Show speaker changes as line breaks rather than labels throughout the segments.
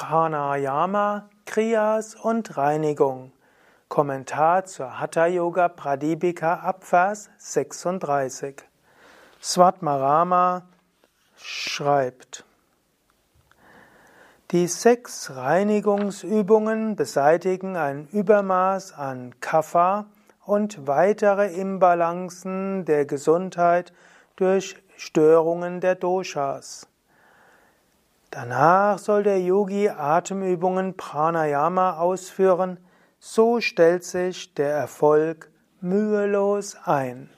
Pranayama, Kriyas und Reinigung. Kommentar zur Hatha Yoga Pradipika Abvers 36. Svatmarama schreibt, die sechs Reinigungsübungen beseitigen ein Übermaß an Kapha und weitere Imbalancen der Gesundheit durch Störungen der Doshas. Danach soll der Yogi Atemübungen Pranayama ausführen, so stellt sich der Erfolg mühelos ein.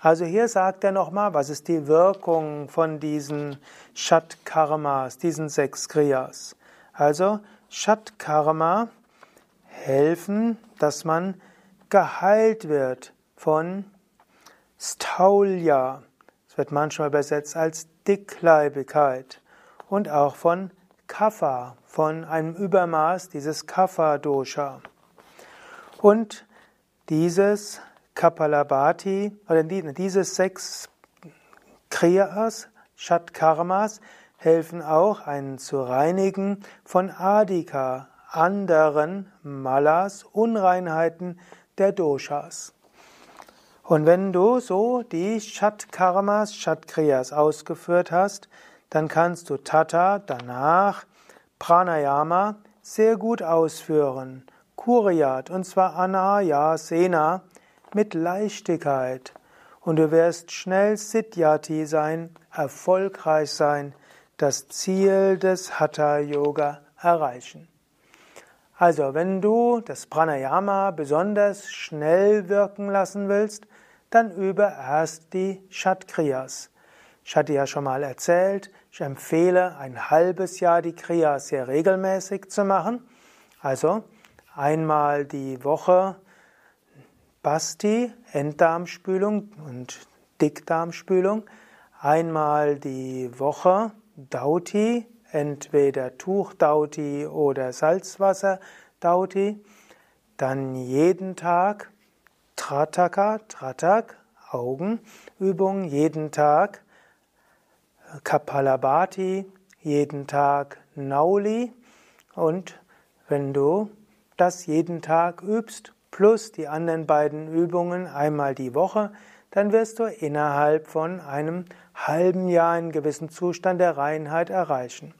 Also hier sagt er nochmal, was ist die Wirkung von diesen Shat Karmas, diesen sechs Kriyas. Also Shat Karma helfen, dass man geheilt wird von Staulya. Es wird manchmal übersetzt als Dickleibigkeit und auch von Kapha, von einem Übermaß dieses Kapha-Dosha. Und dieses Kapalabhati, oder diese sechs Kriyas, Shatkarmas, helfen auch, einen zu reinigen von Adika, anderen Malas, Unreinheiten der Doshas. Und wenn du so die Shatkarmas, Shatkriyas ausgeführt hast, dann kannst du Tata danach Pranayama sehr gut ausführen. Kuriyat, und zwar Anayasena, mit Leichtigkeit. Und du wirst schnell Siddhyati sein, erfolgreich sein, das Ziel des Hatha Yoga erreichen. Also, wenn du das Pranayama besonders schnell wirken lassen willst, dann übe erst die Shatkriyas. Ich hatte ja schon mal erzählt, ich empfehle ein halbes Jahr die Kriya sehr regelmäßig zu machen. Also einmal die Woche Basti, Enddarmspülung und Dickdarmspülung. Einmal die Woche Dauti, entweder Tuchdauti oder Salzwasser-Dauti. Dann jeden Tag Trataka, Tratak, Augenübung, jeden Tag Kapalabhati, jeden Tag Nauli und wenn du das jeden Tag übst, plus die anderen beiden Übungen einmal die Woche, dann wirst du innerhalb von einem halben Jahr einen gewissen Zustand der Reinheit erreichen.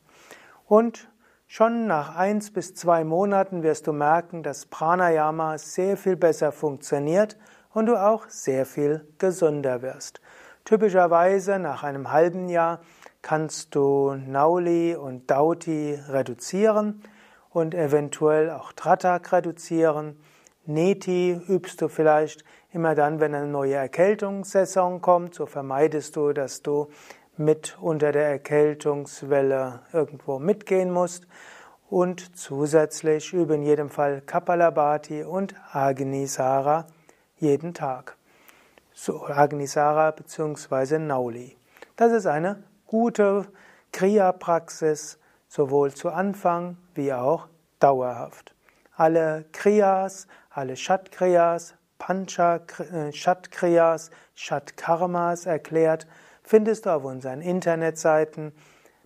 Und schon nach eins bis zwei Monaten wirst du merken, dass Pranayama sehr viel besser funktioniert und du auch sehr viel gesünder wirst. Typischerweise nach einem halben Jahr kannst du Nauli und Dauti reduzieren und eventuell auch Tratak reduzieren. Neti übst du vielleicht immer dann, wenn eine neue Erkältungssaison kommt. So vermeidest du, dass du mit unter der Erkältungswelle irgendwo mitgehen musst. Und zusätzlich übe in jedem Fall Kapalabhati und Agnisara jeden Tag so Agnisara bzw. Nauli. Das ist eine gute Kriya-Praxis, sowohl zu Anfang wie auch dauerhaft. Alle Kriyas, alle Shat-Kriyas, Pancha-Shat-Kriyas, äh, erklärt, findest du auf unseren Internetseiten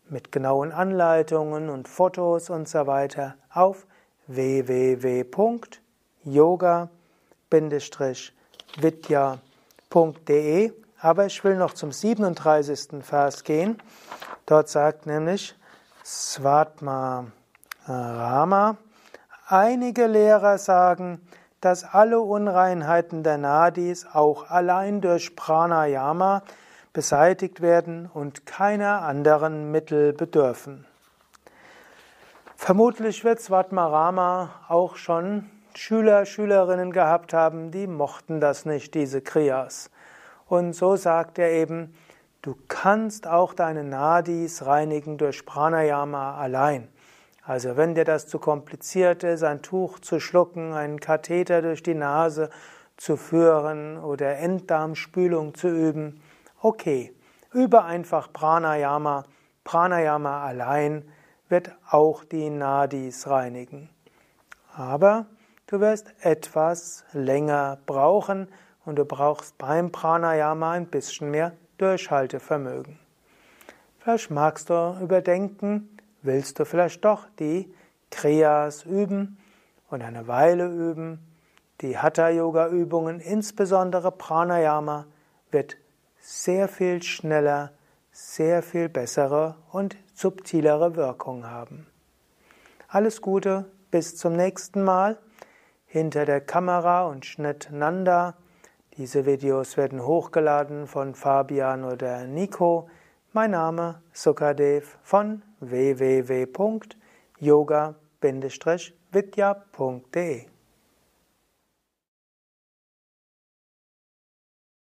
mit genauen Anleitungen und Fotos und so weiter auf www.yoga-vidya.com www.de. Aber ich will noch zum 37. Vers gehen. Dort sagt nämlich Svatma Rama, einige Lehrer sagen, dass alle Unreinheiten der Nadis auch allein durch Pranayama beseitigt werden und keiner anderen Mittel bedürfen. Vermutlich wird Svatmarama auch schon Schüler, Schülerinnen gehabt haben, die mochten das nicht, diese Kriyas. Und so sagt er eben, du kannst auch deine Nadis reinigen durch Pranayama allein. Also wenn dir das zu kompliziert ist, ein Tuch zu schlucken, einen Katheter durch die Nase zu führen oder Enddarmspülung zu üben, okay, übe einfach Pranayama. Pranayama allein wird auch die Nadis reinigen. Aber Du wirst etwas länger brauchen und du brauchst beim Pranayama ein bisschen mehr Durchhaltevermögen. Vielleicht magst du überdenken, willst du vielleicht doch die Kriyas üben und eine Weile üben. Die Hatha-Yoga-Übungen, insbesondere Pranayama, wird sehr viel schneller, sehr viel bessere und subtilere Wirkung haben. Alles Gute, bis zum nächsten Mal. Hinter der Kamera und Schnitt Nanda. Diese Videos werden hochgeladen von Fabian oder Nico. Mein Name Sukadev von www.yoga-vidya.de